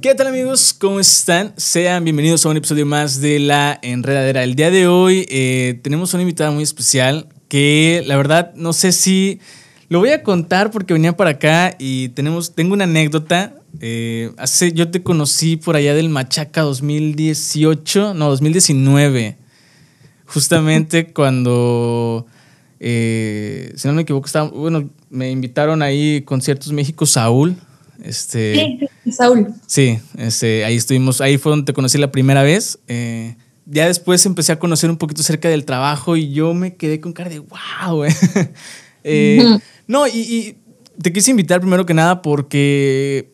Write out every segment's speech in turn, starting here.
¿Qué tal amigos? ¿Cómo están? Sean bienvenidos a un episodio más de La Enredadera. El día de hoy eh, tenemos una invitada muy especial que la verdad no sé si lo voy a contar porque venía para acá y tenemos, tengo una anécdota. Eh, hace, yo te conocí por allá del Machaca 2018, no, 2019. Justamente cuando, eh, si no me equivoco, estaba, bueno, me invitaron ahí Conciertos México Saúl. Este, sí, Saúl. Sí, este, ahí estuvimos, ahí fue donde te conocí la primera vez. Eh, ya después empecé a conocer un poquito acerca del trabajo y yo me quedé con cara de wow. eh, no, y, te quise invitar primero que nada porque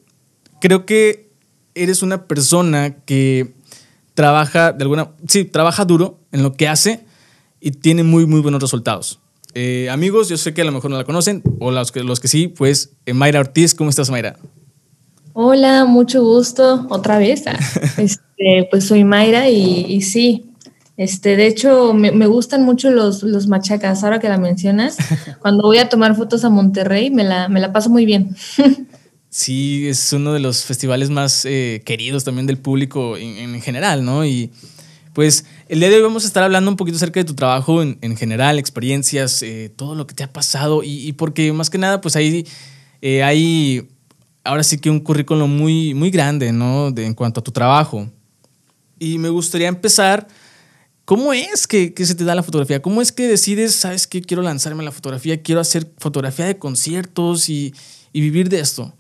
creo que eres una persona que trabaja de alguna, sí, trabaja duro en lo que hace y tiene muy, muy buenos resultados. Eh, amigos, yo sé que a lo mejor no la conocen, o los que, los que sí, pues eh, Mayra Ortiz, ¿cómo estás Mayra? Hola, mucho gusto otra vez. Ah, este, pues soy Mayra y, sí, este, de hecho me, gustan mucho los, los, machacas, ahora que la mencionas. Cuando voy a tomar fotos a Monterrey me la, me la paso muy bien. sí, es uno de los festivales más eh, queridos también del público en, en general, ¿no? Y pues el día de hoy vamos a estar hablando un poquito acerca de tu trabajo en, general, experiencias, eh, todo lo que te ha pasado y, porque más que nada pues ahí eh, hay ahora sí que un currículum muy, muy grande, ¿no? En cuanto a tu trabajo. Y me gustaría empezar, ¿cómo es que, se te da la fotografía? ¿Cómo es que decides, sabes que quiero lanzarme a la fotografía, quiero hacer fotografía de conciertos y vivir de esto?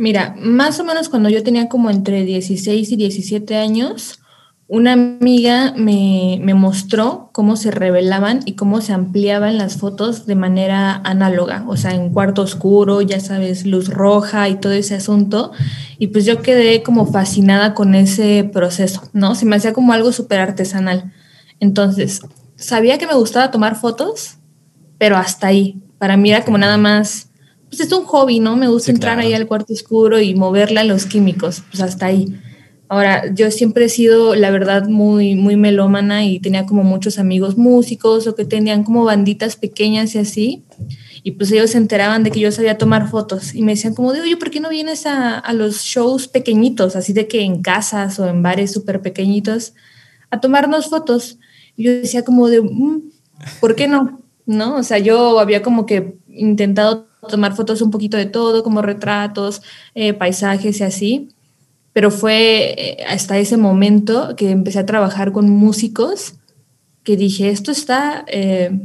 Mira, más o menos cuando yo tenía como entre 16 y 17 años, una amiga me, mostró cómo se revelaban y cómo se ampliaban las fotos de manera análoga, o sea, en cuarto oscuro, ya sabes, luz roja y todo ese asunto. Y pues yo quedé como fascinada con ese proceso, ¿no? Se me hacía como algo súper artesanal. Entonces, sabía que me gustaba tomar fotos, pero hasta ahí. Para mí era como nada más, pues es un hobby, ¿no? Me gusta entrar ahí al cuarto oscuro y moverle a los químicos, pues hasta ahí. Ahora, yo siempre he sido, la verdad, muy, muy melómana y tenía como muchos amigos músicos o que tenían como banditas pequeñas y así. Y pues ellos se enteraban de que yo sabía tomar fotos y me decían como de, oye, ¿por qué no vienes a, a los shows pequeñitos, así de que en casas o en bares súper pequeñitos, a tomarnos fotos? Y yo decía como de, mm, ¿por qué no? ¿No? O sea, yo había como que intentado tomar fotos un poquito de todo, como retratos, eh, paisajes y así pero fue eh, hasta ese momento que empecé a trabajar con músicos que dije, esto está eh,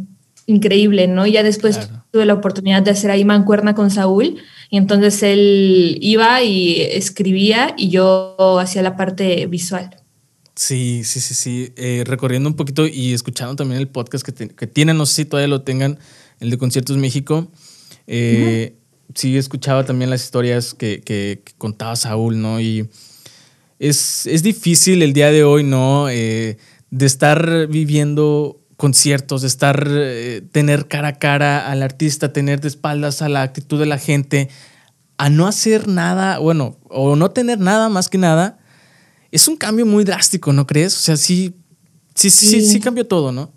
increíble, ¿no? Y ya después tuve la oportunidad de hacer ahí mancuerna con Saúl y entonces él iba y escribía y yo hacía la parte visual. Sí, sí, sí, sí. Eh, recorriendo un poquito y escuchando también el podcast que, que, tienen, no sé si todavía lo tengan, el de Conciertos México. Eh, sí escuchaba también las historias que, contaba Saúl, ¿no? Y es, difícil el día de hoy, ¿no? Eh, de estar viviendo conciertos, de estar, eh, tener cara a cara al artista, tener de espaldas a la actitud de la gente, a no hacer nada, bueno, o no tener nada más que nada, es un cambio muy drástico, ¿no crees? O sea, sí, sí, sí, sí, cambió todo, ¿no?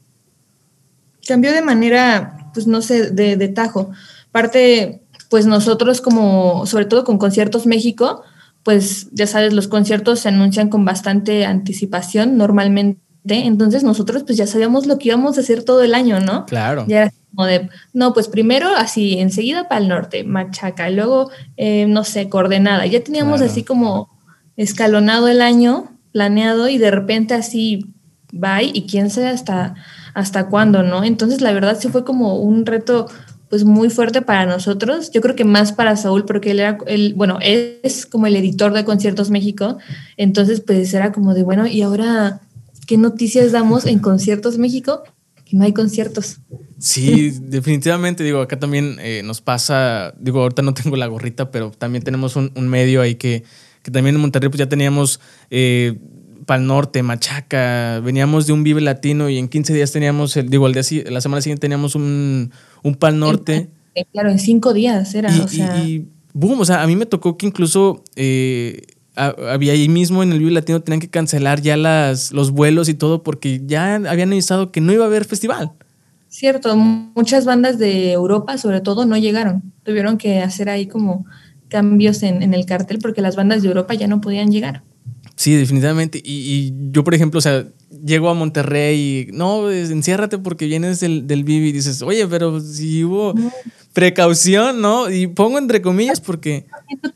Cambió de manera, pues no sé, de, de tajo. Parte, pues nosotros como, sobre todo con Conciertos México, pues ya sabes, los conciertos se anuncian con bastante anticipación normalmente, entonces nosotros pues ya sabíamos lo que íbamos a hacer todo el año, ¿no? Claro. Ya era como de, no, pues primero así, enseguida para el norte, Machaca, luego, eh, no sé, coordenada, ya teníamos así como escalonado el año, planeado y de repente así, bye, y quién sabe hasta, hasta cuándo, ¿no? Entonces la verdad sí fue como un reto pues muy fuerte para nosotros. Yo creo que más para Saúl, porque él era, él, bueno, es como el editor de Conciertos México. Entonces, pues era como de, bueno, ¿y ahora qué noticias damos en Conciertos México? Que no hay conciertos. Sí, definitivamente, digo, acá también eh, nos pasa, digo, ahorita no tengo la gorrita, pero también tenemos un, medio ahí que, que, también en Monterrey pues ya teníamos... Eh, para el norte, Machaca, veníamos de un Vive Latino y en 15 días teníamos, el, digo, el día, la semana siguiente teníamos un, un Pal Norte. Claro, en cinco días era, y, o sea. Y, boom, o sea, a mí me tocó que incluso eh, había ahí mismo en el Vive Latino tenían que cancelar ya las, los vuelos y todo porque ya habían avisado que no iba a haber festival. Cierto, muchas bandas de Europa, sobre todo, no llegaron. Tuvieron que hacer ahí como cambios en, en el cartel porque las bandas de Europa ya no podían llegar. Sí, definitivamente. Y, yo, por ejemplo, o sea, llego a Monterrey y no, enciérrate porque vienes del, del Vivi y dices, oye, pero si hubo precaución, ¿no? Y pongo entre comillas porque...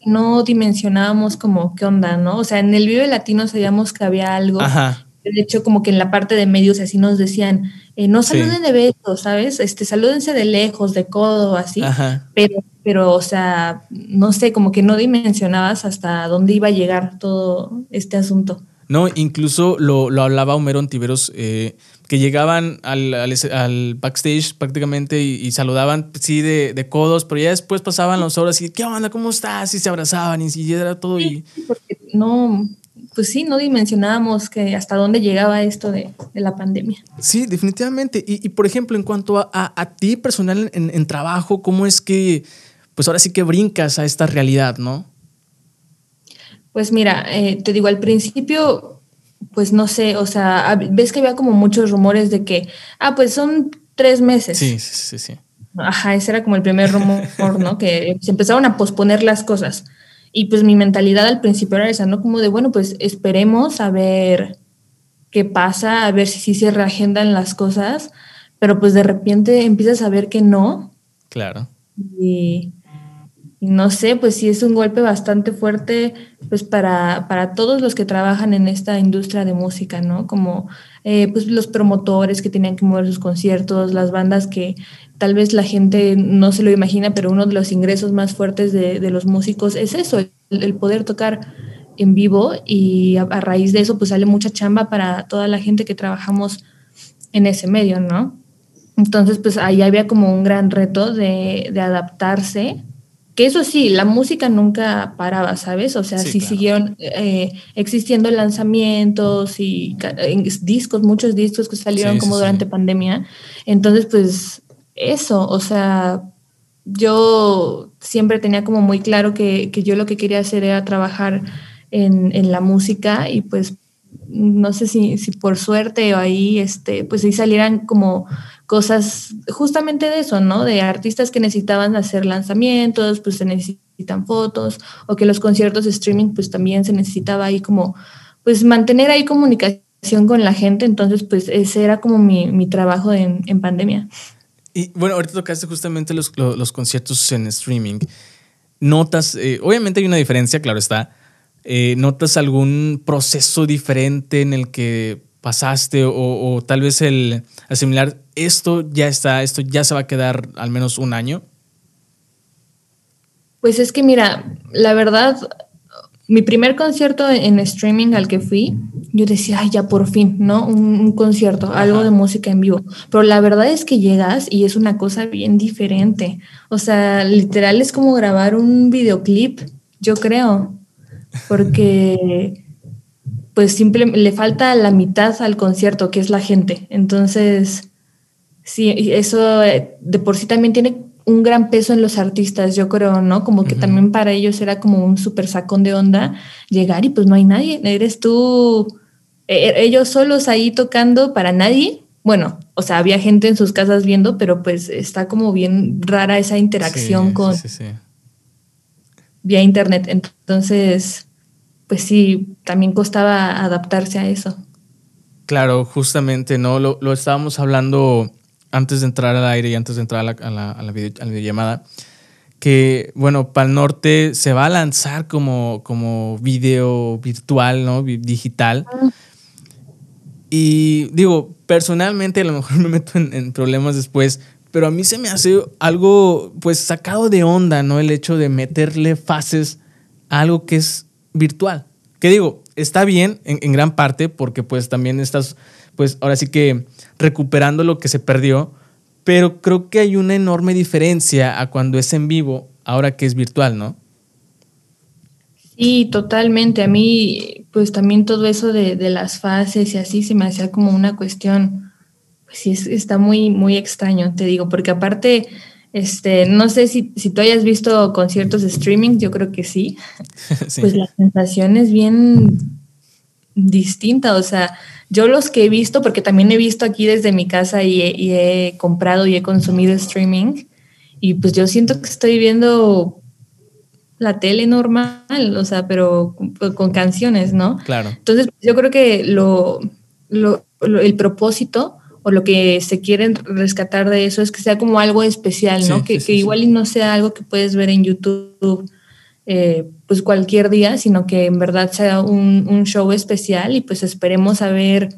No dimensionábamos como qué onda, ¿no? O sea, en el Vive Latino sabíamos que había algo. Ajá. De hecho, como que en la parte de medios así nos decían, eh, no saluden de besos, ¿sabes? Este, salúdense de lejos, de codo, así. Ajá. Pero pero, o sea, no sé, como que no dimensionabas hasta dónde iba a llegar todo este asunto. No, incluso lo, hablaba Homero Antiveros, eh, que llegaban al, backstage prácticamente y, saludaban, sí, de, codos, pero ya después pasaban las horas y, ¿qué onda? ¿Cómo estás? Y se abrazaban y, y era todo. y... porque no, pues sí, no dimensionábamos que hasta dónde llegaba esto de, la pandemia. Sí, definitivamente. Y, por ejemplo, en cuanto a, a, ti personal en, en, trabajo, ¿cómo es que pues ahora sí que brincas a esta realidad, ¿no? Pues mira, eh, te digo, al principio, pues no sé, o sea, ves que había como muchos rumores de que, ah, pues son tres meses. Sí, sí, sí, sí. Ajá, ese era como el primer rumor, ¿no? que se empezaron a posponer las cosas. Y pues mi mentalidad al principio era esa, ¿no? Como de, bueno, pues esperemos a ver qué pasa, a ver si sí se reagendan las cosas, pero pues de repente empiezas a ver que no. Claro. Y, no sé, pues sí es un golpe bastante fuerte pues para, para todos los que trabajan en esta industria de música, ¿no? Como eh, pues los promotores que tenían que mover sus conciertos, las bandas que tal vez la gente no se lo imagina, pero uno de los ingresos más fuertes de, los músicos es eso, el, poder tocar en vivo y a, raíz de eso pues sale mucha chamba para toda la gente que trabajamos en ese medio, ¿no? Entonces pues ahí había como un gran reto de, de adaptarse que eso sí, la música nunca paraba, ¿sabes? O sea, sí, siguieron eh, existiendo lanzamientos y discos, muchos discos que salieron como durante pandemia. Entonces, pues eso, o sea, yo siempre tenía como muy claro que, yo lo que quería hacer era trabajar en, en la música y pues no sé si, si, por suerte o ahí, este, pues ahí salieran como cosas justamente de eso, ¿no? De artistas que necesitaban hacer lanzamientos, pues se necesitan fotos, o que los conciertos de streaming, pues también se necesitaba ahí como, pues mantener ahí comunicación con la gente, entonces pues ese era como mi, trabajo en, pandemia. Y bueno, ahorita tocaste justamente los, conciertos en streaming. Notas, eh, obviamente hay una diferencia, claro está. Eh, ¿Notas algún proceso diferente en el que pasaste o, tal vez el asimilar esto ya está, esto ya se va a quedar al menos un año? Pues es que mira, la verdad, mi primer concierto en streaming al que fui, yo decía, ay, ya por fin, ¿no? Un, concierto, algo de música en vivo. Pero la verdad es que llegas y es una cosa bien diferente. O sea, literal es como grabar un videoclip, yo creo. Porque pues simplemente le falta la mitad al concierto, que es la gente. Entonces, sí, eso eh, de por sí también tiene un gran peso en los artistas, yo creo, ¿no? Como que también para ellos era como un súper sacón de onda llegar y pues no hay nadie, eres tú, e, e, ellos solos ahí tocando para nadie. Bueno, o sea, había gente en sus casas viendo, pero pues está como bien rara esa interacción con vía internet. Entonces, pues sí, también costaba adaptarse a eso. Claro, justamente, ¿no? Lo, estábamos hablando antes de entrar al aire y antes de entrar a la, a la, videollamada, que, bueno, Pal Norte se va a lanzar como, como video virtual, ¿no? Digital. Ah. Y digo, personalmente a lo mejor me meto en, en, problemas después, pero a mí se me hace algo, pues, sacado de onda, ¿no? El hecho de meterle fases a algo que es virtual. Que digo, está bien en, gran parte porque pues también estás, pues ahora sí que recuperando lo que se perdió, pero creo que hay una enorme diferencia a cuando es en vivo, ahora que es virtual, ¿no? Sí, totalmente. A mí, pues también todo eso de, las fases y así se me hacía como una cuestión, pues sí, está muy, muy extraño, te digo, porque aparte este, no sé si, si, tú hayas visto conciertos de streaming, yo creo que sí. Pues la sensación es bien distinta. O sea, yo los que he visto, porque también he visto aquí desde mi casa y he, comprado y he consumido streaming, y pues yo siento que estoy viendo la tele normal, o sea, pero con, canciones, ¿no? Claro. Entonces, yo creo que lo, lo, el propósito o lo que se quieren rescatar de eso es que sea como algo especial, ¿no? que, que igual y no sea algo que puedes ver en YouTube eh, pues cualquier día, sino que en verdad sea un, un, show especial y pues esperemos a ver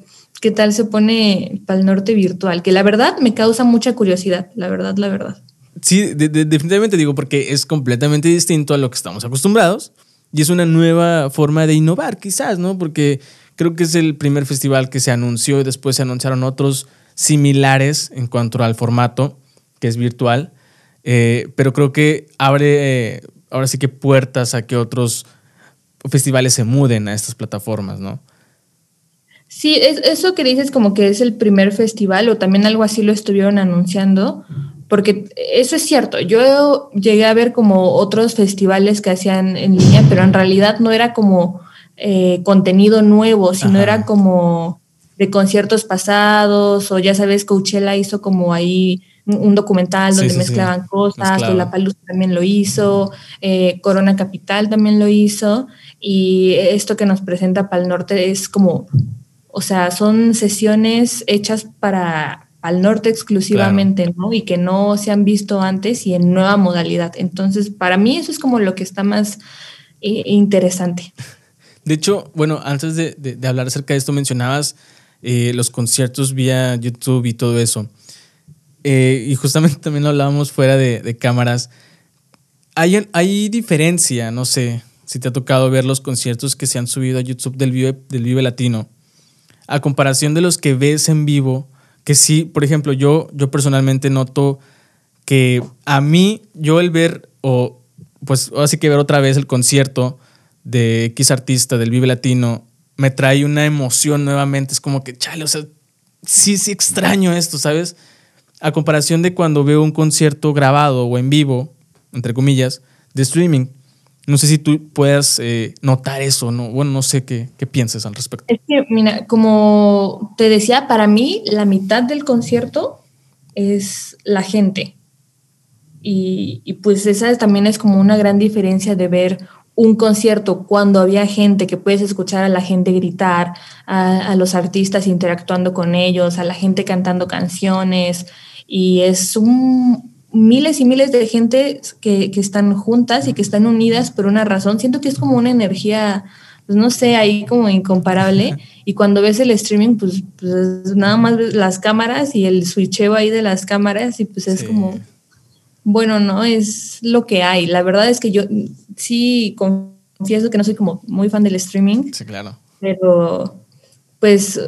qué tal se pone para el norte virtual, que la verdad me causa mucha curiosidad, la verdad, la verdad. Sí, definitivamente digo, porque es completamente distinto a lo que estamos acostumbrados y es una nueva forma de innovar, quizás, ¿no? Porque creo que es el primer festival que se anunció y después se anunciaron otros similares en cuanto al formato, que es virtual, eh, pero creo que abre ahora sí que puertas a que otros festivales se muden a estas plataformas, ¿no? Sí, es, eso que dices como que es el primer festival o también algo así lo estuvieron anunciando, porque eso es cierto, yo llegué a ver como otros festivales que hacían en línea, pero en realidad no era como eh, contenido nuevo, sino era como de conciertos pasados o ya sabes, Coachella hizo como ahí un documental donde mezclaban cosas, La Palusa también lo hizo, eh, Corona Capital también lo hizo, y esto que nos presenta Pal Norte es como, o sea, son sesiones hechas para al norte exclusivamente, ¿no? Y que no se han visto antes y en nueva modalidad. Entonces, para mí eso es como lo que está más eh, interesante. De hecho, bueno, antes de, hablar acerca de esto, mencionabas eh, los conciertos vía YouTube y todo eso. Eh, y justamente también lo hablábamos fuera de, cámaras. Hay, hay, diferencia, no sé si te ha tocado ver los conciertos que se han subido a YouTube del Vive, del Vive Latino, a comparación de los que ves en vivo, que sí, por ejemplo, yo, yo personalmente noto que a mí, yo el ver, o pues así que ver otra vez el concierto de X artista del Vive Latino, me trae una emoción nuevamente, es como que, chale, o sea, sí, sí extraño esto, ¿sabes? a comparación de cuando veo un concierto grabado o en vivo, entre comillas, de streaming. No sé si tú puedas eh, notar eso, ¿no? Bueno, no sé qué, qué piensas al respecto. Es que, mira, como te decía, para mí la mitad del concierto es la gente. Y, y, pues esa también es como una gran diferencia de ver un concierto cuando había gente que puedes escuchar a la gente gritar, a, a los artistas interactuando con ellos, a la gente cantando canciones, y es un miles y miles de gente que, están juntas y que están unidas por una razón. Siento que es como una energía, pues no sé, ahí como incomparable. Y cuando ves el streaming, pues, pues nada más las cámaras y el switcheo ahí de las cámaras y pues es como, bueno, no, es lo que hay. La verdad es que yo sí confieso que no soy como muy fan del streaming. Sí, claro. Pero pues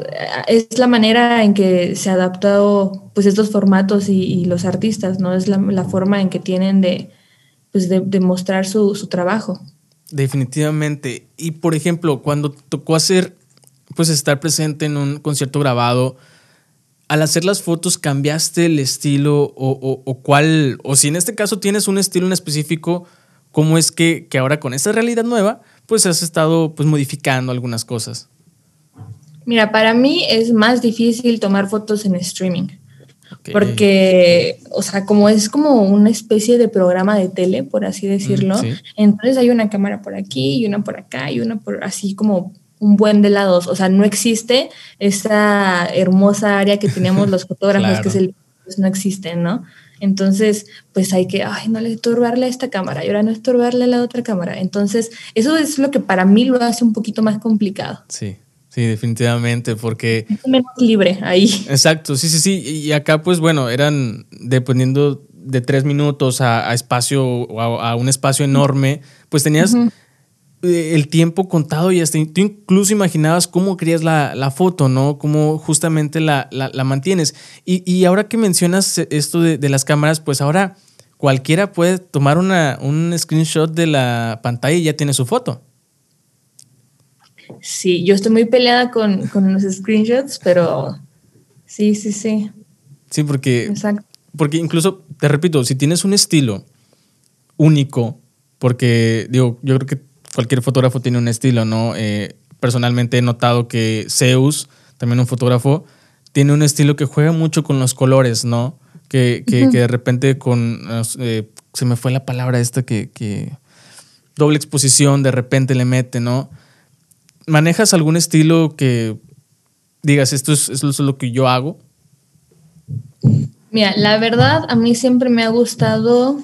es la manera en que se ha adaptado pues estos formatos y, los artistas, ¿no? Es la, forma en que tienen de, pues de, mostrar su, trabajo. Definitivamente. Y por ejemplo, cuando tocó hacer, pues estar presente en un concierto grabado, al hacer las fotos, ¿cambiaste el estilo o, o, cuál, o si en este caso tienes un estilo en específico, cómo es que, que ahora con esta realidad nueva, pues has estado pues modificando algunas cosas? Mira, para mí es más difícil tomar fotos en streaming. Porque, o sea, como es como una especie de programa de tele, por así decirlo, entonces hay una cámara por aquí y una por acá y una por así como un buen de lados. O sea, no existe esa hermosa área que tenemos los fotógrafos, que es el pues no existe, ¿no? Entonces, pues hay que, ay, no le estorbarle a esta cámara y ahora no estorbarle a la otra cámara. Entonces, eso es lo que para mí lo hace un poquito más complicado. Sí. Sí, definitivamente, porque... Es menos libre ahí. Exacto, sí, sí, sí. Y acá, pues bueno, eran dependiendo de tres minutos a, espacio o a, un espacio enorme, pues tenías el tiempo contado y hasta tú incluso imaginabas cómo querías la, foto, ¿no? Cómo justamente la, mantienes. Y, ahora que mencionas esto de, de, las cámaras, pues ahora cualquiera puede tomar una, un screenshot de la pantalla y ya tiene su foto. Sí, yo estoy muy peleada con, los screenshots, pero sí, sí, sí. Sí, porque, porque incluso, te repito, si tienes un estilo único, porque digo, yo creo que cualquier fotógrafo tiene un estilo, ¿no? Eh, personalmente he notado que Zeus, también un fotógrafo, tiene un estilo que juega mucho con los colores, ¿no? Que, de repente con... Eh, se me fue la palabra esta que doble exposición, de repente le mete, ¿no? ¿Manejas algún estilo que digas, esto es, esto es lo que yo hago? Mira, la verdad, a mí siempre me ha gustado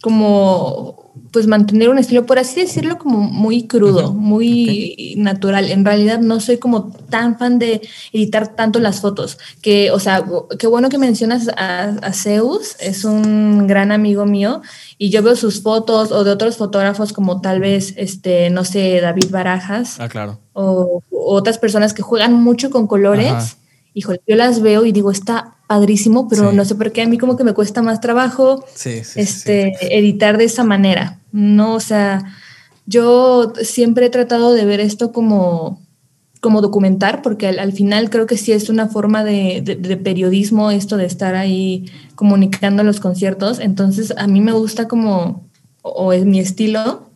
como pues mantener un estilo, por así decirlo, como muy crudo, muy natural. En realidad no soy como tan fan de editar tanto las fotos, que, o sea, qué bueno que mencionas a, Zeus, es un gran amigo mío, y yo veo sus fotos o de otros fotógrafos como tal vez, este, no sé, David Barajas. Ah, claro. O, otras personas que juegan mucho con colores. Híjole, yo las veo y digo, está padrísimo, pero no sé por qué a mí como que me cuesta más trabajo este, editar de esa manera. No, o sea, yo siempre he tratado de ver esto como, como documentar, porque al, final creo que sí es una forma de, periodismo esto de estar ahí comunicando los conciertos. Entonces, a mí me gusta como, o es mi estilo,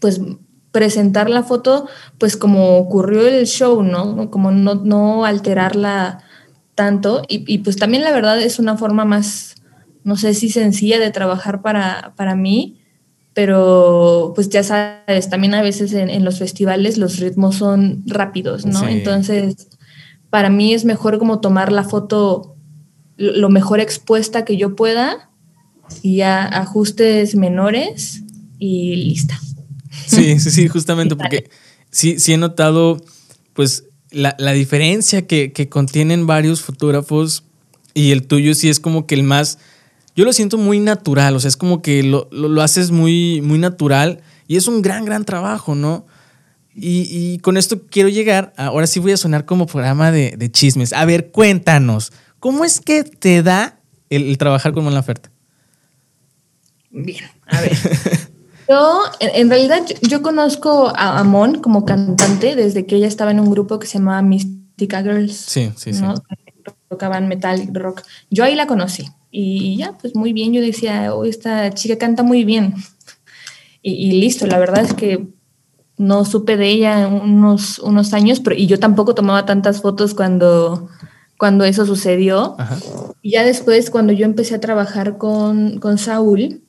pues presentar la foto pues como ocurrió el show, ¿no? Como no, no alterarla tanto y, pues también la verdad es una forma más, no sé si sencilla de trabajar para, para mí, pero pues ya sabes, también a veces en, los festivales los ritmos son rápidos, ¿no? Entonces, para mí es mejor como tomar la foto lo mejor expuesta que yo pueda y ya ajustes menores y lista. Sí, sí, sí, justamente porque sí, sí he notado pues la, diferencia que, contienen varios fotógrafos y el tuyo sí es como que el más, yo lo siento muy natural, o sea, es como que lo, haces muy, muy natural y es un gran, gran trabajo, ¿no? Y, con esto quiero llegar, ahora sí voy a sonar como programa de, chismes. A ver, cuéntanos, ¿cómo es que te da el, trabajar con Mon Laferte? Bien, a ver. Yo, en, realidad, yo, conozco a Amon como cantante desde que ella estaba en un grupo que se llamaba Mystica Girls. Sí, sí, sí. Tocaban metal rock. Yo ahí la conocí. Y ya, pues muy bien. Yo decía, oh, esta chica canta muy bien. Y, listo, la verdad es que no supe de ella unos, unos años, pero, y yo tampoco tomaba tantas fotos cuando, cuando eso sucedió. Y ya después, cuando yo empecé a trabajar con, con Saúl,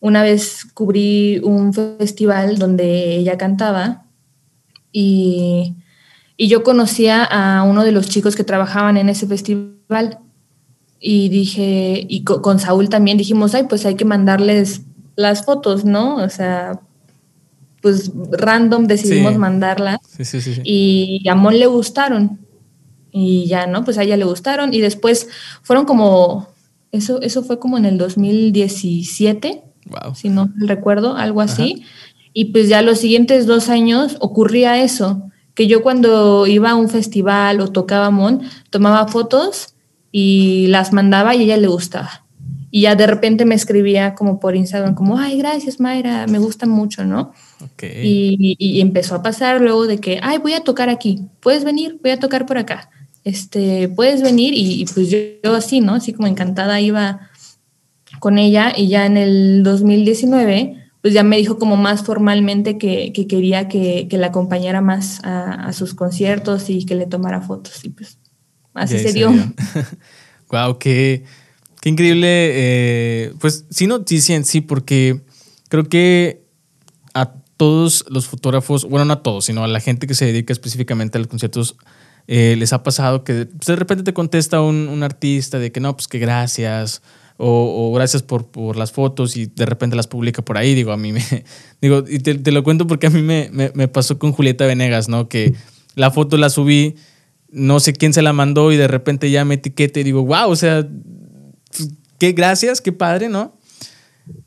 una vez cubrí un festival donde ella cantaba y, yo conocía a uno de los chicos que trabajaban en ese festival y dije, y con, Saúl también dijimos, ay, pues hay que mandarles las fotos, ¿no? O sea, pues random decidimos mandarlas y a Mon le gustaron y ya, ¿no? Pues a ella le gustaron y después fueron como, eso, eso fue como en el 2017 si no recuerdo, algo así. Y pues ya los siguientes dos años ocurría eso, que yo cuando iba a un festival o tocaba Mon, tomaba fotos y las mandaba y a ella le gustaba. Y ya de repente me escribía como por Instagram, como, ay, gracias Mayra, me gusta mucho, ¿no? Y, empezó a pasar luego de que, ay, voy a tocar aquí, puedes venir, voy a tocar por acá, este, puedes venir y, pues yo, yo, así, ¿no? Así como encantada iba con ella y ya en el 2019 pues ya me dijo como más formalmente que, quería que, la acompañara más a, sus conciertos y que le tomara fotos y pues así se dio. wow, qué, qué increíble. Eh, pues sí, noticia en sí, porque creo que a todos los fotógrafos, bueno, no a todos, sino a la gente que se dedica específicamente a los conciertos, eh, les ha pasado que pues, de repente te contesta un, un artista de que no, pues que gracias o, gracias por, por, las fotos y de repente las publica por ahí. Digo, a mí me. Digo, y te, lo cuento porque a mí me, me, pasó con Julieta Venegas, ¿no? Que la foto la subí, no sé quién se la mandó y de repente ya me etiquete y digo, wow, o sea, qué gracias, qué padre, ¿no?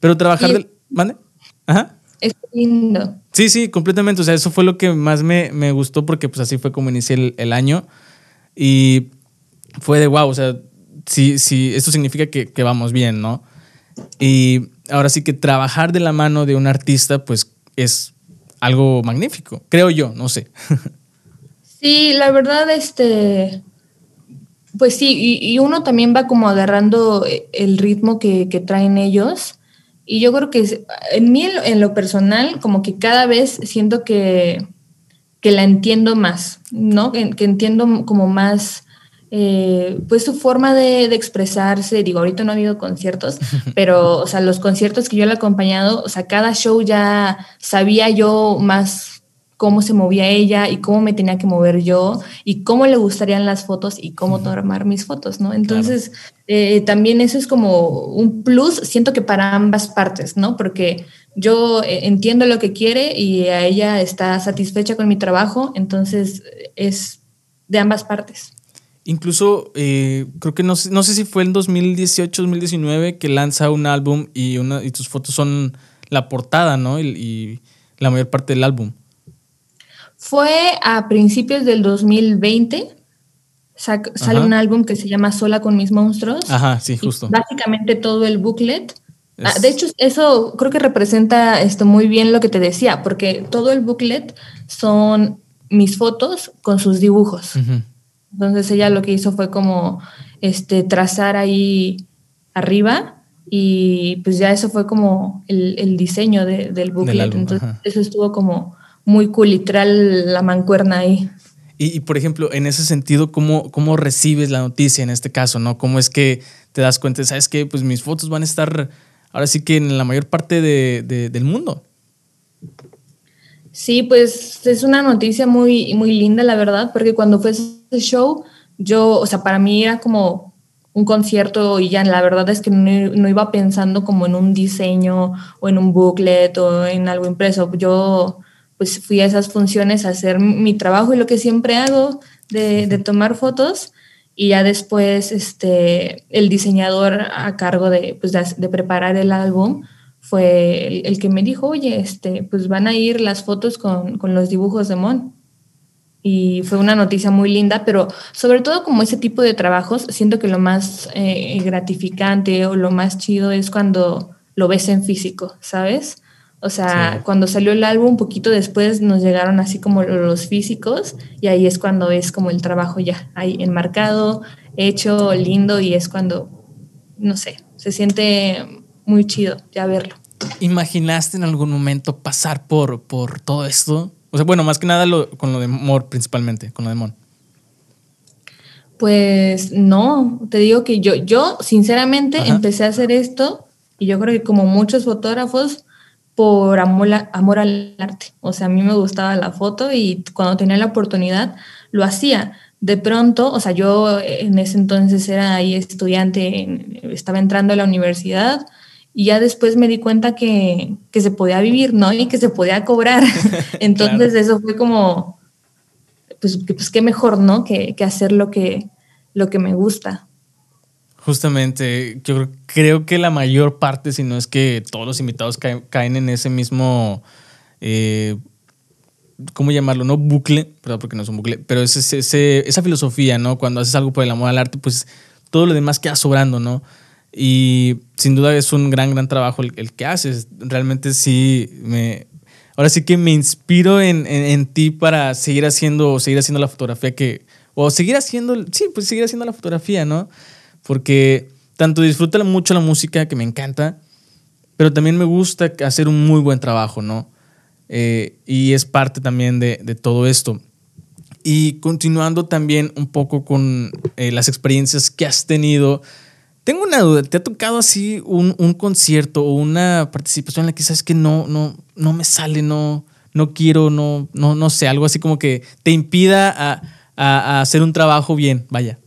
Pero trabajar del. ¿Mande? Ajá. Es lindo. Sí, sí, completamente. O sea, eso fue lo que más me, me gustó porque pues así fue como inicié el, el año. Y fue de wow, o sea, sí, sí, esto significa que, vamos bien, ¿no? Y ahora sí que trabajar de la mano de un artista, pues es algo magnífico, creo yo, no sé. Sí, la verdad, este, pues sí, y, uno también va como agarrando el ritmo que, traen ellos. Y yo creo que en mí, en lo personal, como que cada vez siento que, que la entiendo más, ¿no? Que, que entiendo como más eh, pues su forma de, expresarse, digo, ahorita no ha habido conciertos, pero, o sea, los conciertos que yo le he acompañado, o sea, cada show ya sabía yo más cómo se movía ella y cómo me tenía que mover yo y cómo le gustarían las fotos y cómo tomar mis fotos, ¿no? Entonces, eh, también eso es como un plus, siento que para ambas partes, ¿no? Porque yo eh, entiendo lo que quiere y a ella está satisfecha con mi trabajo, entonces es de ambas partes. Incluso eh, creo que no, no, sé si fue en 2018, 2019 que lanza un álbum y, una, y tus fotos son la portada, ¿no? Y, la mayor parte del álbum. Fue a principios del 2020. sale un álbum que se llama Sola con mis monstruos. Ajá, sí, justo. Básicamente todo el booklet. Ah, de hecho, eso creo que representa esto muy bien lo que te decía, porque todo el booklet son mis fotos con sus dibujos. Entonces ella lo que hizo fue como este, trazar ahí arriba y pues ya eso fue como el, diseño del booklet. Entonces eso estuvo como muy cool, literal la mancuerna ahí. Y, por ejemplo, en ese sentido, ¿cómo, ¿cómo recibes la noticia en este caso? ¿no? ¿Cómo es que te das cuenta, sabes que pues mis fotos van a estar ahora sí que en la mayor parte del mundo? Sí, pues es una noticia muy, muy linda, la verdad, porque cuando fue show, yo, o sea, para mí era como un concierto y ya la verdad es que no, iba pensando como en un diseño o en un booklet o en algo impreso. Yo pues fui a esas funciones a hacer mi trabajo y lo que siempre hago de, de tomar fotos y ya después este, el diseñador a cargo de, pues, de preparar el álbum fue el, que me dijo, oye, este, pues van a ir las fotos con, los dibujos de Mon. Y fue una noticia muy linda, pero sobre todo como ese tipo de trabajos, siento que lo más eh, gratificante o lo más chido es cuando lo ves en físico, ¿sabes? O sea, cuando salió el álbum, un poquito después nos llegaron así como los físicos y ahí es cuando ves como el trabajo ya ahí enmarcado, hecho, lindo y es cuando, no sé, se siente muy chido ya verlo. ¿Imaginaste en algún momento pasar por, por todo esto? O sea, bueno, más que nada con lo de Mon principalmente, con lo de Mon. Pues no, te digo que yo, yo sinceramente empecé a hacer esto y yo creo que como muchos fotógrafos, por amor, amor al arte. O sea, a mí me gustaba la foto y cuando tenía la oportunidad lo hacía. De pronto, o sea, yo en ese entonces era ahí estudiante, estaba entrando a la universidad, y ya después me di cuenta que, se podía vivir, ¿no? Y que se podía cobrar. Entonces eso fue como, pues, pues qué mejor, ¿no? Que, hacer lo que, lo que me gusta. Justamente, yo creo que la mayor parte, si no es que todos los invitados caen, en ese mismo, eh, ¿cómo llamarlo? No bucle, porque no es un bucle, pero es esa filosofía, ¿no? Cuando haces algo por el amor al arte, pues todo lo demás queda sobrando, ¿no? Y sin duda es un gran, gran trabajo el, que haces. Realmente sí me... Ahora sí que me inspiro en, ti para seguir haciendo, seguir haciendo la fotografía que... O seguir haciendo... Sí, pues seguir haciendo la fotografía, ¿no? Porque tanto disfruto mucho la música, que me encanta, pero también me gusta hacer un muy buen trabajo, ¿no? Eh, y es parte también de, todo esto. Y continuando también un poco con eh, las experiencias que has tenido tengo una duda, ¿te ha tocado así un, concierto o una participación en la que sabes que no, no, no me sale, no, no quiero, no, no, no sé, algo así como que te impida a, hacer un trabajo bien, vaya?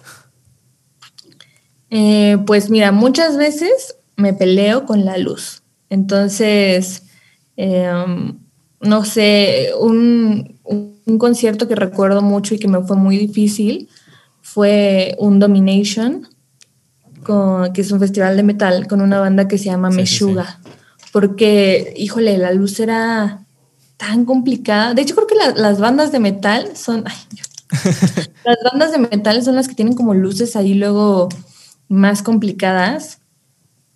Eh, pues mira, muchas veces me peleo con la luz. Entonces, em, no sé, un, un, concierto que recuerdo mucho y que me fue muy difícil fue un Domination que es un festival de metal con una banda que se llama Meshuga. Porque, híjole, la luz era tan complicada. De hecho, creo que las bandas de metal son. las bandas de metal son las que tienen como luces ahí luego más complicadas,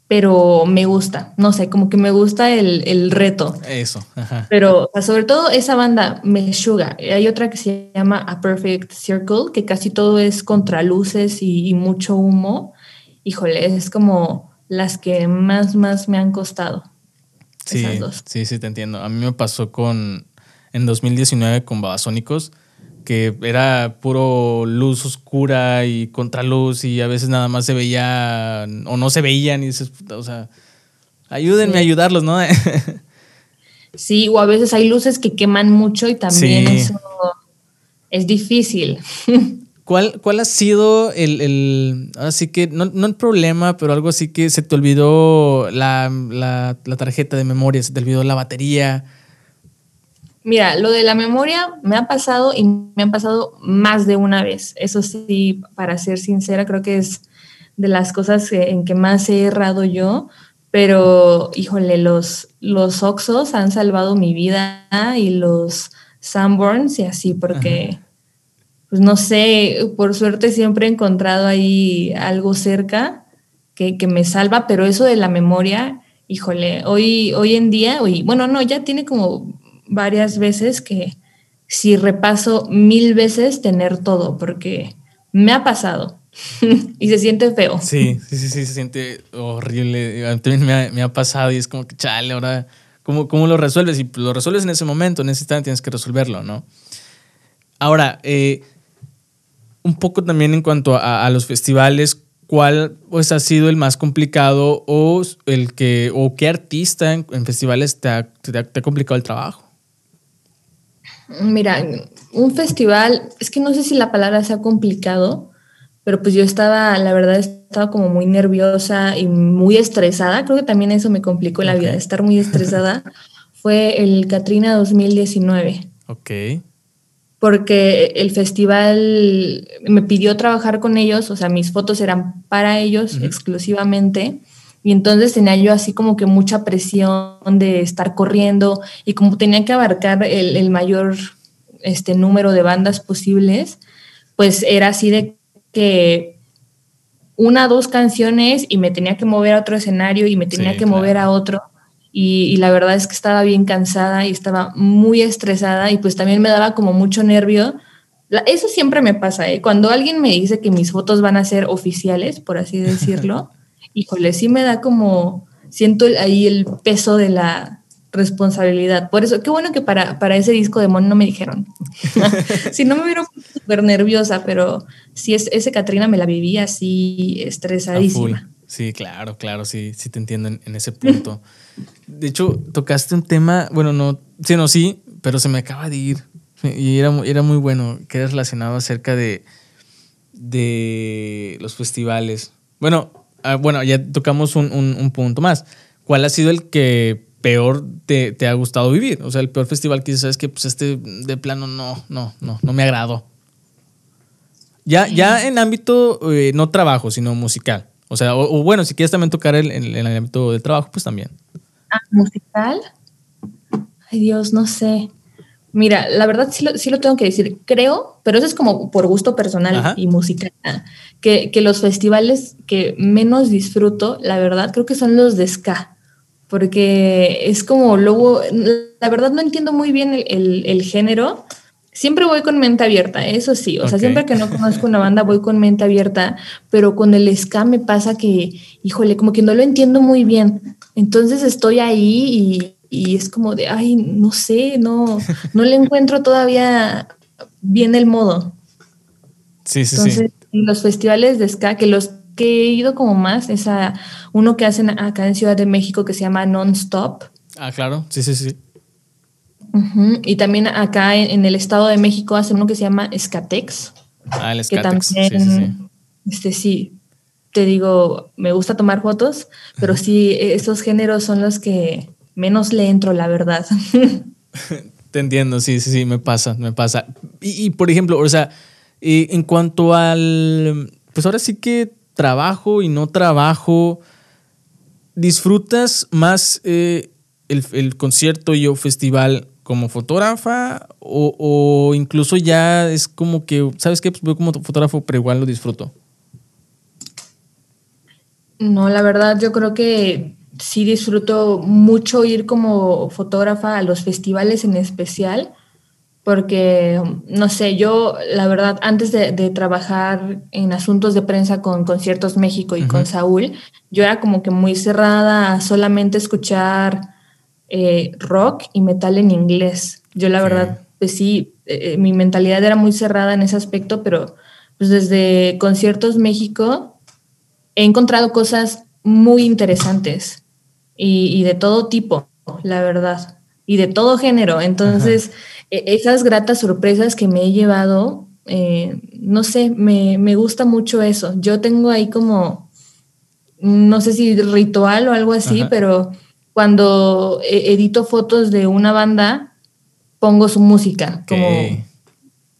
pero me gusta. No sé, como que me gusta el, reto. Eso. Pero sobre todo esa banda Meshuga. Hay otra que se llama A Perfect Circle, que casi todo es contra luces y mucho humo híjole, es como las que más, más me han costado. Sí, sí, sí, te entiendo. A mí me pasó con, en 2019 con Babasónicos, porque era puro luz oscura y contraluz y a veces nada más se veía o no se veían y dices, o sea, ayúdenme a ayudarlos, ¿no? sí, o a veces hay luces que queman mucho y también eso es difícil. ¿Cuál, ¿Cuál ha sido el, así que, no, el problema, pero algo así que se te olvidó la, la, tarjeta de memoria, se te olvidó la batería? Mira, lo de la memoria me ha pasado y me ha pasado más de una vez. Eso sí, para ser sincera, creo que es de las cosas en que más he errado yo. Pero, híjole, los, los Oxos han salvado mi vida y los Sanborns y así, porque pues no sé, por suerte siempre he encontrado ahí algo cerca que, me salva, pero eso de la memoria, híjole, hoy, hoy en día, hoy, bueno, no, ya tiene como varias veces que si repaso mil veces tener todo, porque me ha pasado y se siente feo. Sí, sí, sí, se siente horrible. También me ha, pasado y es como que, chale, ahora, ¿cómo, ¿cómo, lo resuelves? Y lo resuelves en ese momento, en ese instante tienes que resolverlo, ¿no? Ahora, eh, un poco también en cuanto a, los festivales, ¿cuál pues, ha sido el más complicado o, el que, o qué artista en, festivales te ha, complicado el trabajo? Mira, un festival, es que no sé si la palabra sea complicado, pero pues yo estaba, la verdad, estaba como muy nerviosa y muy estresada. Creo que también eso me complicó la vida, estar muy estresada. Fue el Katrina 2019. Ok porque el festival me pidió trabajar con ellos, o sea, mis fotos eran para ellos exclusivamente. Y entonces tenía yo así como que mucha presión de estar corriendo y como tenía que abarcar el, mayor este, número de bandas posibles, pues era así de que una, dos canciones y me tenía que mover a otro escenario y me tenía que mover a otro y, la verdad es que estaba bien cansada y estaba muy estresada y pues también me daba como mucho nervio. eso siempre me pasa, ¿eh? Cuando alguien me dice que mis fotos van a ser oficiales, por así decirlo, híjole, sí me da como, siento ahí el peso de la responsabilidad. Por eso, qué bueno que para, para ese disco de Mon no me dijeron. si no me hubiera súper nerviosa, pero sí, es, ese Katrina me la vivía así estresadísima. Sí, claro, claro, sí, sí te entiendo en, ese punto. De hecho, tocaste un tema, bueno, no, sí, no, sí, pero se me acaba de ir. Y era, era muy bueno, que era relacionado acerca de, de los festivales. Bueno, ah, bueno, ya tocamos un, punto más. ¿Cuál ha sido el que peor te, ha gustado vivir? O sea, el peor festival que sabes que pues este de plano no, no, no, no me agradó. Ya, ya en ámbito eh, no trabajo, sino musical. O sea, o, bueno, si quieres también tocar en el, el, ámbito de trabajo, pues también. Ah, musical. Ay Dios, no sé. Mira, la verdad sí lo, sí lo tengo que decir. Creo, pero eso es como por gusto personal y musical, que, que, los festivales que menos disfruto, la verdad, creo que son los de ska. Porque es como luego, la verdad no entiendo muy bien el, el, el género, Siempre voy con mente abierta, eso sí. O sea, siempre que no conozco una banda voy con mente abierta, pero con el ska me pasa que, híjole, como que no lo entiendo muy bien. Entonces estoy ahí y, es como de, ay, no sé, no, no le encuentro todavía bien el modo. Sí, sí, Entonces, los festivales de ska, que los que he ido como más, es a uno que hacen acá en Ciudad de México que se llama Non-Stop. Ah, claro, sí, sí, sí. Y también acá en, el Estado de México hacen uno que se llama Escatex. Ah, el Escatex. sí, sí, sí. Este, sí, te digo, me gusta tomar fotos, pero sí, esos géneros son los que menos le entro, la verdad. te entiendo, sí, sí, sí, me pasa, me pasa. Y, por ejemplo, o sea, en cuanto al, pues ahora sí que trabajo y no trabajo, ¿disfrutas más eh, el, el, concierto y o festival como fotógrafa o, incluso ya es como que, ¿sabes qué? Pues veo como fotógrafo, pero igual lo disfruto. No, la verdad yo creo que sí disfruto mucho ir como fotógrafa a los festivales en especial, porque, no sé, yo la verdad antes de, trabajar en asuntos de prensa con Conciertos México y con Saúl, yo era como que muy cerrada a solamente escuchar eh, rock y metal en inglés. Yo la verdad pues sí, eh, mi mentalidad era muy cerrada en ese aspecto, pero pues desde Conciertos México he encontrado cosas muy interesantes y, de todo tipo, la verdad, y de todo género. Entonces, e, esas gratas sorpresas que me he llevado, eh, no sé, me, me gusta mucho eso. Yo tengo ahí como, no sé si ritual o algo así, pero cuando e, edito fotos de una banda, pongo su música, como,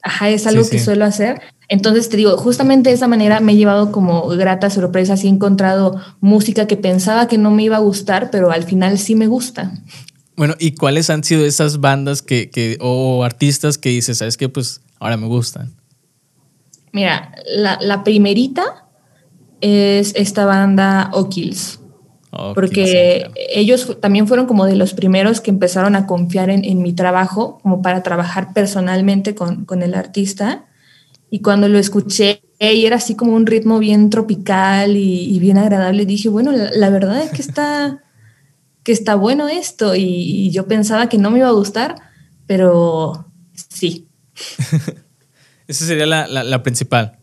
ajá, es algo que suelo hacer. Entonces te digo, justamente de esa manera me he llevado como gratas sorpresas y he encontrado música que pensaba que no me iba a gustar, pero al final sí me gusta. Bueno, ¿y cuáles han sido esas bandas que, que o artistas que dices, sabes que pues ahora me gustan? Mira, la, la primerita es esta banda O'Kills. porque ellos también fueron como de los primeros que empezaron a confiar en, en mi trabajo, como para trabajar personalmente con, con el artista. Y cuando lo escuché y era así como un ritmo bien tropical y, bien agradable, dije, bueno, la, verdad es que está, que está bueno esto. Y, yo pensaba que no me iba a gustar, pero sí. Esa sería la, la, principal.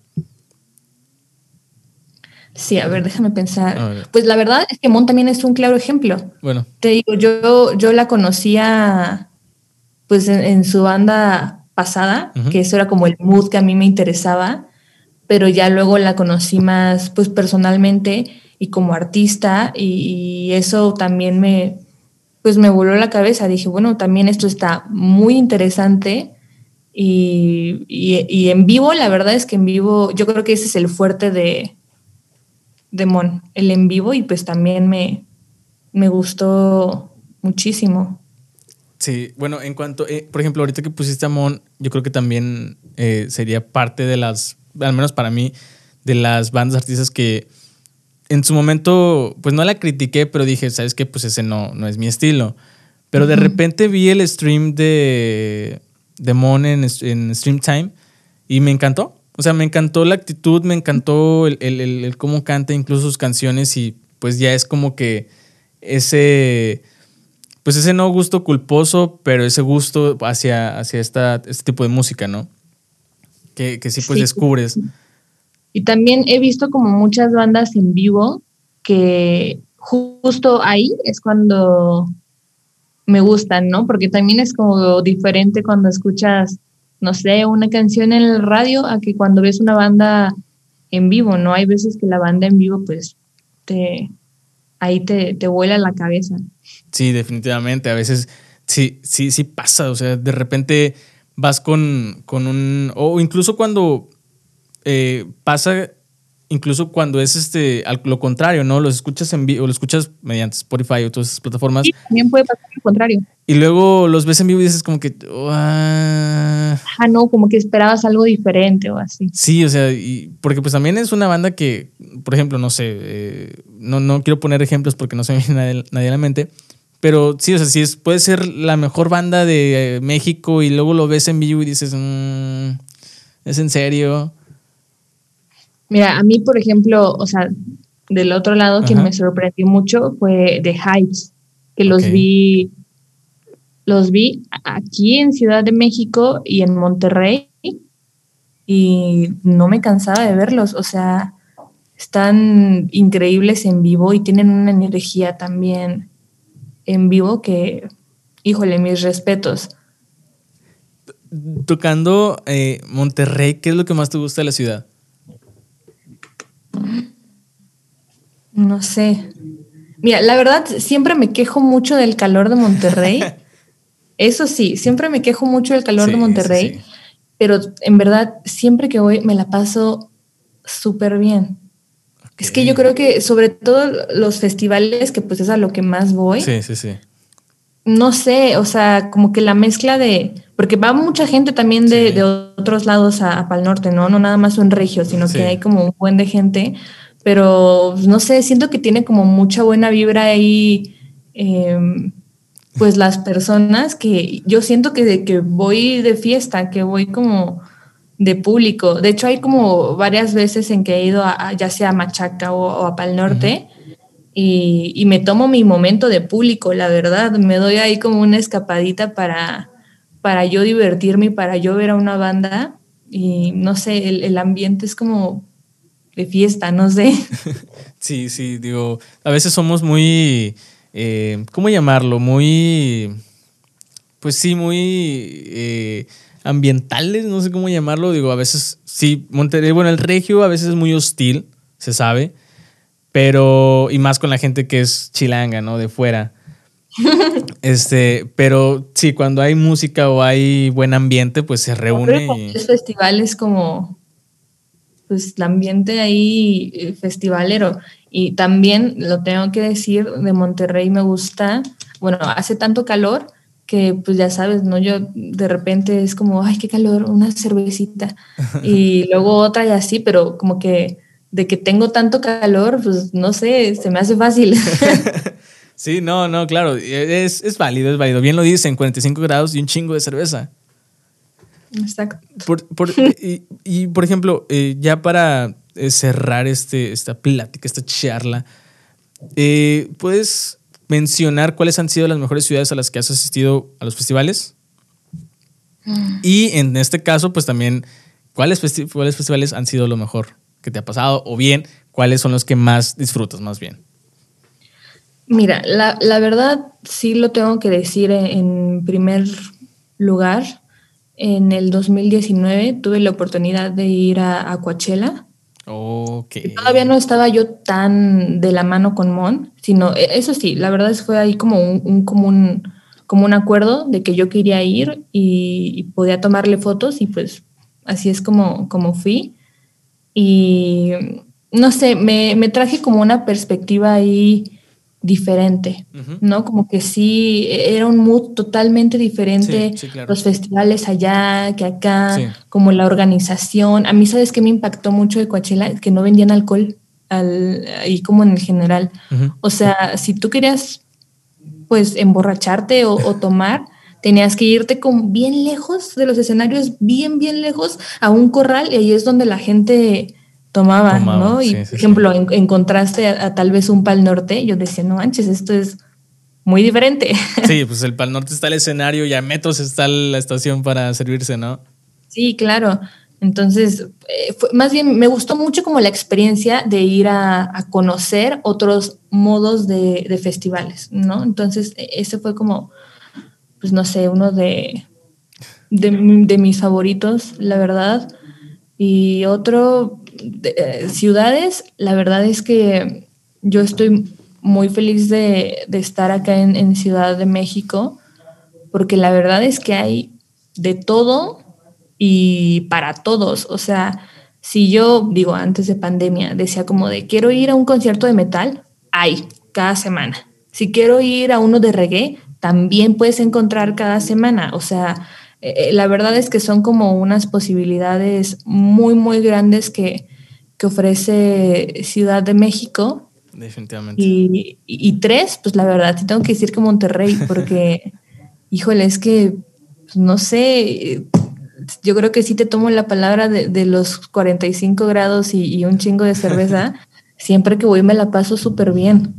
Sí, a ver, déjame pensar. Pues la verdad es que Mon también es un claro ejemplo. Bueno. Te digo, yo, yo la conocía pues en su banda pasada, que eso era como el mood que a mí me interesaba, pero ya luego la conocí más pues personalmente y como artista y, eso también me pues me voló la cabeza. Dije, bueno, también esto está muy interesante y, y, en vivo, la verdad es que en vivo, yo creo que ese es el fuerte de, de Mon, el en vivo y pues también me, me gustó muchísimo. Sí, bueno, en cuanto, eh, por ejemplo, ahorita que pusiste a Mon, yo creo que también eh, sería parte de las, al menos para mí, de las bandas artistas que en su momento, pues no la critiqué, pero dije, ¿sabes qué? Pues ese no, no es mi estilo. Pero de repente vi el stream de, de Mon en, en Stream Time y me encantó. O sea, me encantó la actitud, me encantó el, el, el cómo canta incluso sus canciones y pues ya es como que ese pues ese no gusto culposo, pero ese gusto hacia, hacia esta, este tipo de música, ¿no? Que, que sí, pues descubres. Y también he visto como muchas bandas en vivo que justo ahí es cuando me gustan, ¿no? Porque también es como diferente cuando escuchas, no sé, una canción en el radio a que cuando ves una banda en vivo, ¿no? Hay veces que la banda en vivo, pues, te, ahí te, te vuela la cabeza. Sí, definitivamente. A veces sí, sí, sí pasa. O sea, de repente vas con, con un. O incluso cuando eh, pasa, incluso cuando es este lo contrario, ¿no? Los escuchas en vivo, lo escuchas mediante Spotify o todas esas plataformas. Sí, también puede pasar lo contrario. Y luego los ves en vivo y dices como que. Ah, no, como que esperabas algo diferente o así. Sí, o sea, y porque pues también es una banda que, por ejemplo, no sé, eh, no, no quiero poner ejemplos porque no se me viene nadie a la mente pero sí, o sea, sí es, puede ser la mejor banda de eh, México y luego lo ves en vivo y dices, mm, ¿es en serio? Mira, a mí, por ejemplo, o sea, del otro lado, quien me sorprendió mucho fue The Hypes, que los vi, los vi aquí en Ciudad de México y en Monterrey y no me cansaba de verlos, o sea, están increíbles en vivo y tienen una energía también en vivo que, híjole, mis respetos. Tocando eh, Monterrey, ¿qué es lo que más te gusta de la ciudad? No sé. Mira, la verdad, siempre me quejo mucho del calor de Monterrey. Eso sí, siempre me quejo mucho del calor de Monterrey, pero en verdad, siempre que voy me la paso súper bien. Es que yo creo que sobre todo los festivales, que pues es a lo que más voy. Sí, sí, sí. No sé, o sea, como que la mezcla de, porque va mucha gente también de, otros lados a, Pal Norte, ¿no? No nada más un regio, sino que hay como un buen de gente, pero pues, no sé, siento que tiene como mucha buena vibra ahí, em, pues las personas que yo siento que, que voy de fiesta, que voy como de público. De hecho, hay como varias veces en que he ido a, ya sea a Machaca o, a Pal Norte y, me tomo mi momento de público, la verdad. Me doy ahí como una escapadita para, para yo divertirme y para yo ver a una banda. Y no sé, el, ambiente es como de fiesta, no sé. Sí, sí, digo, a veces somos muy, eh, ¿cómo llamarlo? Muy, pues sí, muy eh, ambientales, no sé cómo llamarlo. Digo, a veces, sí, Monterrey, bueno, el regio a veces es muy hostil, se sabe, pero, y más con la gente que es chilanga, ¿no? De fuera. este, pero sí, cuando hay música o hay buen ambiente, pues se reúne. Y... Los festivales como, pues el ambiente ahí eh, festivalero. Y también lo tengo que decir, de Monterrey me gusta, bueno, hace tanto calor que pues ya sabes, ¿no? Yo de repente es como, ay, qué calor, una cervecita. Y luego otra y así, pero como que de que tengo tanto calor, pues no sé, se me hace fácil. Sí, no, no, claro, es, es válido, es válido. Bien lo dicen, 45 grados y un chingo de cerveza. Exacto. y, por ejemplo, eh, ya para eh, cerrar este, esta plática, esta charla, eh, ¿puedes mencionar cuáles han sido las mejores ciudades a las que has asistido a los festivales? Mm. Y en este caso, pues también, ¿cuáles, ¿cuáles festivales han sido lo mejor que te ha pasado? O bien, ¿cuáles son los que más disfrutas más bien? Mira, la, la, verdad sí lo tengo que decir en primer lugar. En el 2019 tuve la oportunidad de ir a, Coachella. Okay. Todavía no estaba yo tan de la mano con Mon, sino e, eso sí, la verdad es fue ahí como un, un, como un, como un acuerdo de que yo quería ir y, podía tomarle fotos y pues así es como, como fui. Y no sé, me, me traje como una perspectiva ahí diferente, ¿no? Como que sí, era un mood totalmente diferente, los festivales allá que acá, como la organización. A mí, ¿sabes qué me impactó mucho de Coachella? Que no vendían alcohol al, ahí como en el general. O sea, si tú querías, pues, emborracharte o, o tomar, tenías que irte con bien lejos de los escenarios, bien, bien lejos a un corral y ahí es donde la gente tomaba, ¿no? Y, por ejemplo, En, contraste a, tal vez un Pal Norte, yo decía, no manches, esto es muy diferente. Sí, pues el Pal Norte está el escenario y a metros está la estación para servirse, ¿no? Sí, claro. Entonces, eh, más bien me gustó mucho como la experiencia de ir a, conocer otros modos de, de, festivales, ¿no? Entonces, e, ese fue como, pues no sé, uno de, de, de mis favoritos, la verdad. Y otro, eh, ciudades, la verdad es que yo estoy muy feliz de, estar acá en, Ciudad de México, porque la verdad es que hay de todo y para todos. O sea, si yo digo antes de pandemia, decía como de quiero ir a un concierto de metal, hay cada semana. Si quiero ir a uno de reggae, también puedes encontrar cada semana. O sea, eh, la verdad es que son como unas posibilidades muy, muy grandes que, que ofrece Ciudad de México. Definitivamente. Y, tres, pues la verdad, tengo que decir que Monterrey, porque, híjole, es que, pues, no sé, yo creo que sí te tomo la palabra de, los 45 grados y, un chingo de cerveza. Siempre que voy me la paso súper bien.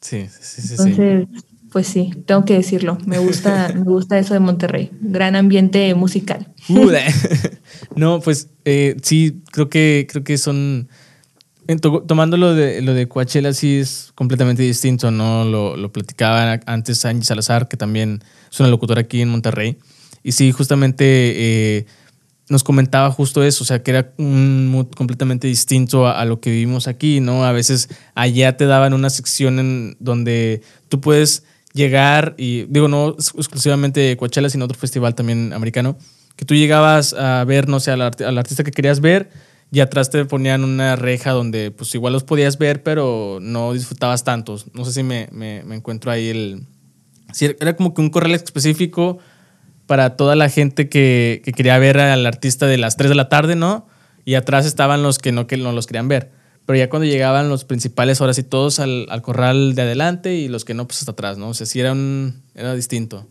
Sí, sí, sí. Entonces, pues sí, tengo que decirlo. Me gusta, me gusta eso de Monterrey. Gran ambiente musical. no, pues eh, sí, creo que, creo que son. Tomando lo de, lo de Coachella, sí es completamente distinto, ¿no? Lo, lo platicaba antes Angie Salazar, que también es una locutora aquí en Monterrey. Y sí, justamente eh, nos comentaba justo eso, o sea, que era un mood completamente distinto a, lo que vivimos aquí, ¿no? A veces allá te daban una sección en donde tú puedes llegar y, digo, no exclusivamente Coachella, sino otro festival también americano, que tú llegabas a ver, no sé, al, artista que querías ver y atrás te ponían una reja donde pues igual los podías ver, pero no disfrutabas tantos. No sé si me, me, encuentro ahí el... era como que un correo específico para toda la gente que, que, quería ver al artista de las 3 de la tarde, ¿no? Y atrás estaban los que no, que no los querían ver. Pero ya cuando llegaban los principales, ahora sí todos al, al, corral de adelante y los que no, pues hasta atrás, ¿no? O sea, sí era, un, era distinto.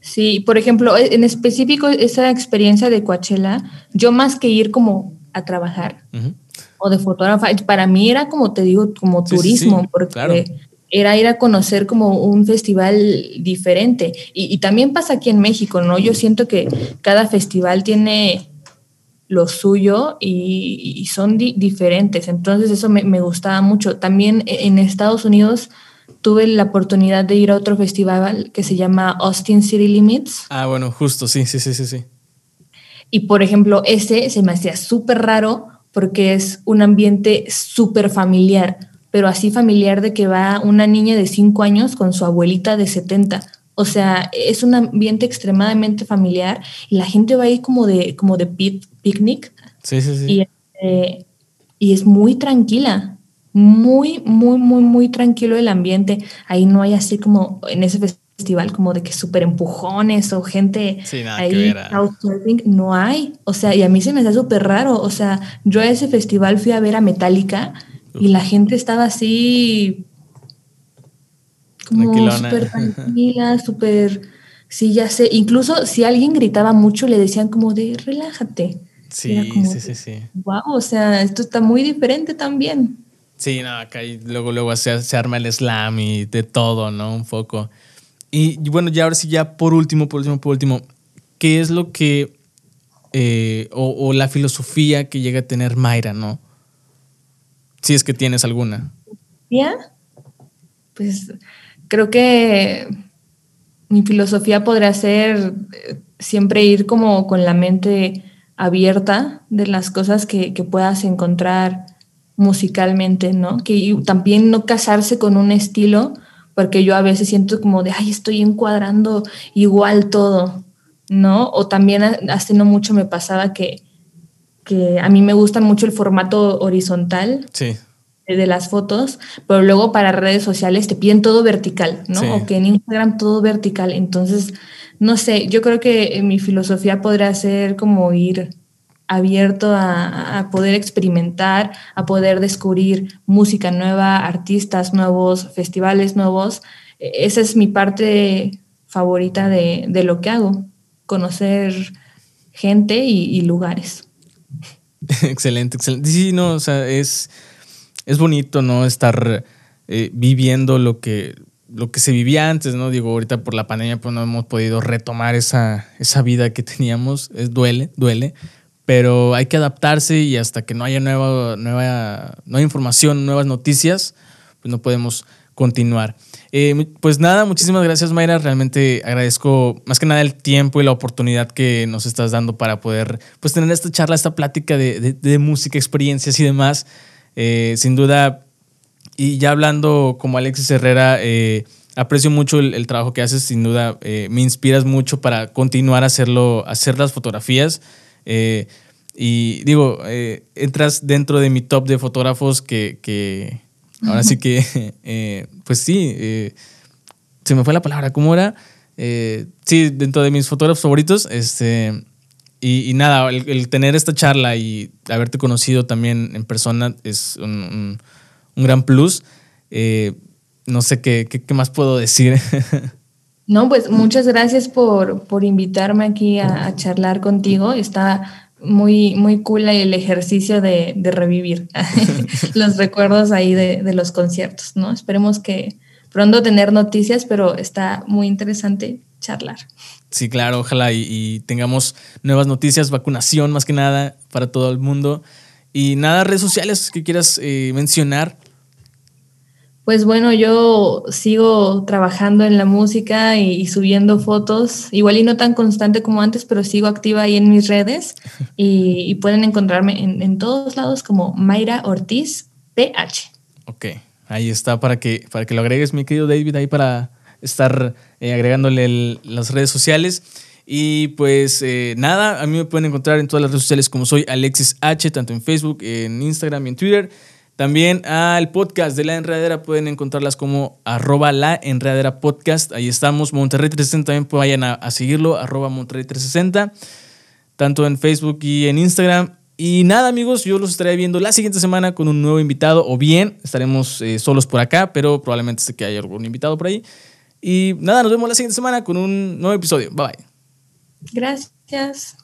Sí, por ejemplo, e, en específico esa experiencia de Coachella, yo más que ir como a trabajar o de fotógrafa, para mí era como te digo, como turismo, porque era ir a conocer como un festival diferente. Y, también pasa aquí en México, ¿no? Yo siento que cada festival tiene lo suyo y, son diferentes. Entonces eso me, me, gustaba mucho. También e, en Estados Unidos tuve la oportunidad de ir a otro festival que se llama Austin City Limits. Ah, bueno, justo, sí, sí, sí, sí, sí. Y por ejemplo, ese se me hacía súper raro porque es un ambiente súper familiar, pero así familiar de que va una niña de 5 años con su abuelita de 70. O sea, es un ambiente extremadamente familiar y la gente va ahí como de, como de picnic. Sí, sí, sí. Y, este, y es muy tranquila muy, muy, muy, muy tranquilo el ambiente. Ahí no hay así como en ese festival como de que súper empujones o gente ahí no hay. O sea, y a mí se me hace súper raro. O sea, yo a ese festival fui a ver a Metallica y la gente estaba así como súper tranquila, súper... Sí, ya sé. Incluso si alguien gritaba mucho, le decían como de relájate. Sí, sí, sí, sí. Wow, o sea, esto está muy diferente también. Sí, no, acá luego, luego se, se, arma el slam y de todo, ¿no? Un poco. Y, bueno, ya ahora sí, ya por último, por último, por último, ¿qué es lo que, eh, o, la filosofía que llega a tener Mayra, ¿no? Si es que tienes alguna. ¿Ya? Pues creo que mi filosofía podría ser eh, siempre ir como con la mente abierta de las cosas que, que puedas encontrar musicalmente, ¿no? Que también no casarse con un estilo, porque yo a veces siento como de, ay, estoy encuadrando igual todo, ¿no? O también hace no mucho me pasaba que, que a mí me gusta mucho el formato horizontal. de las fotos, pero luego para redes sociales te piden todo vertical, ¿no? O que en Instagram todo vertical. Entonces, no sé, yo creo que mi filosofía podría ser como ir abierto a, poder experimentar, a poder descubrir música nueva, artistas nuevos, festivales nuevos. E, esa es mi parte favorita de, lo que hago, conocer gente y, lugares. excelente, excelente. Sí, no, o sea, es, es bonito, ¿no? Estar eh, viviendo lo que, lo que se vivía antes, ¿no? Digo, ahorita por la pandemia pues no hemos podido retomar esa, esa vida que teníamos. Es, duele, duele pero hay que adaptarse y hasta que no haya nueva, nueva, nueva información, nuevas noticias, pues no podemos continuar. Eh, pues nada, muchísimas gracias Mayra, realmente agradezco más que nada el tiempo y la oportunidad que nos estás dando para poder pues tener esta charla, esta plática de, música, experiencias y demás. Eh, sin duda, y ya hablando como Alexis Herrera, eh, aprecio mucho el, trabajo que haces, sin duda me inspiras mucho para continuar a hacerlo, hacer las fotografías. Eh, y digo, eh, entras dentro de mi top de fotógrafos que, ahora sí que, eh, pues sí, se me fue la palabra, ¿cómo era? sí, dentro de mis fotógrafos favoritos, este, y, nada, el, tener esta charla y haberte conocido también en persona es un, gran plus. no sé qué, qué, más puedo decir. No, pues muchas gracias por, por invitarme aquí a, charlar contigo. Está muy, muy cool el ejercicio de, revivir los recuerdos ahí de, los conciertos, ¿no? Esperemos que pronto tener noticias, pero está muy interesante charlar. Sí, claro, ojalá y, tengamos nuevas noticias, vacunación más que nada para todo el mundo. Y nada, redes sociales que quieras eh, mencionar pues bueno, yo sigo trabajando en la música y, subiendo fotos, igual y no tan constante como antes, pero sigo activa ahí en mis redes y, pueden encontrarme en, todos lados como Mayra Ortiz PH. Ok, ahí está para que, para que lo agregues, mi querido David, ahí para estar eh, agregándole las redes sociales. Y pues eh, nada, a mí me pueden encontrar en todas las redes sociales como soy Alexis H, tanto en Facebook, en Instagram y en Twitter. También al podcast de La Enredadera pueden encontrarlas como arroba La Enredadera Podcast. Ahí estamos. Monterrey 360 también vayan a, seguirlo, arroba Monterrey 360, tanto en Facebook y en Instagram. Y nada, amigos, yo los estaré viendo la siguiente semana con un nuevo invitado, o bien estaremos eh, solos por acá, pero probablemente sé que haya algún invitado por ahí. Y nada, nos vemos la siguiente semana con un nuevo episodio. Bye bye. Gracias.